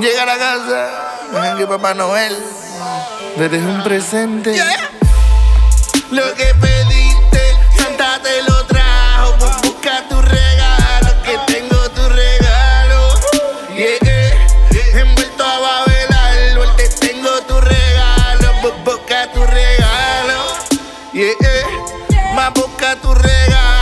Llega a la casa, que Papá Noel le deje un presente. Lo que pediste, Santa te lo trajo. Bu- Busca tu regalo, que tengo tu regalo. Yeah, envuelto a Babel te tengo tu regalo. Bu- Busca tu regalo. Yeah, más busca tu regalo,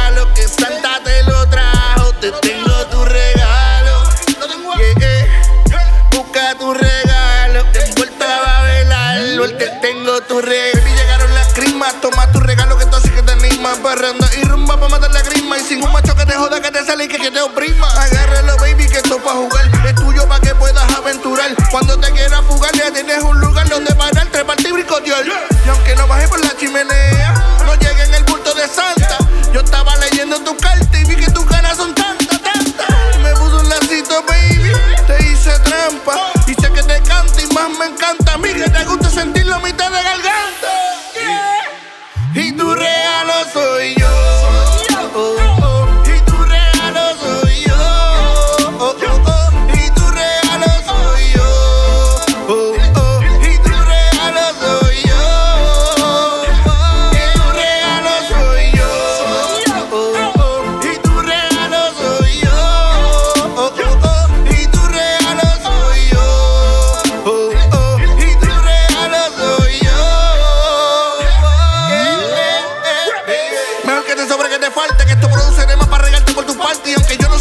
Baby, llegaron las crismas, toma tu regalo que así que te anima. Parranda y rumba pa' matar la grima. Y sin un macho que te joda, que te sale y que, que te oprima. Agárralo, baby, que esto pa' jugar. Es tuyo pa' que puedas aventurar. Cuando te quieras fugar, ya tienes un lugar donde parar, treparte y bricotear. Y aunque no bajes por la chimenea,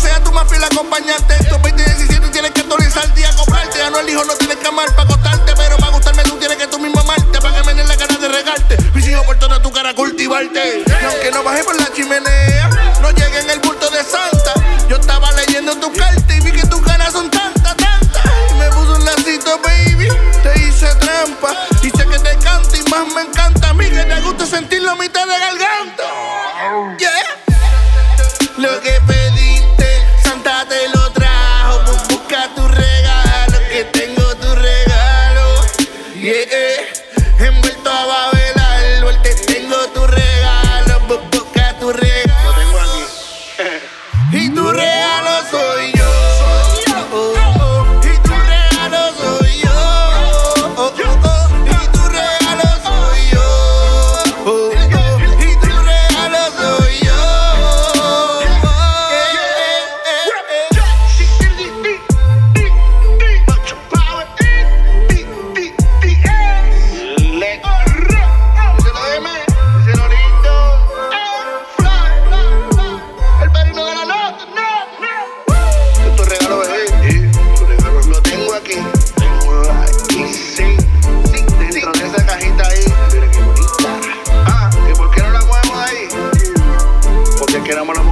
Sea tu más y la acompañante. Estos 20 tienes que actualizar el día a comprarte. Ya no el hijo, no tienes que amar para acostarte. Pero para gustarme tú tienes que tú mismo amarte. Para que me den la cara de regarte. Mis hijos por toda tu cara cultivarte. Y aunque no bajé por la chimenea, no llegué en el bulto de Santa. Yo estaba leyendo tu que no me lo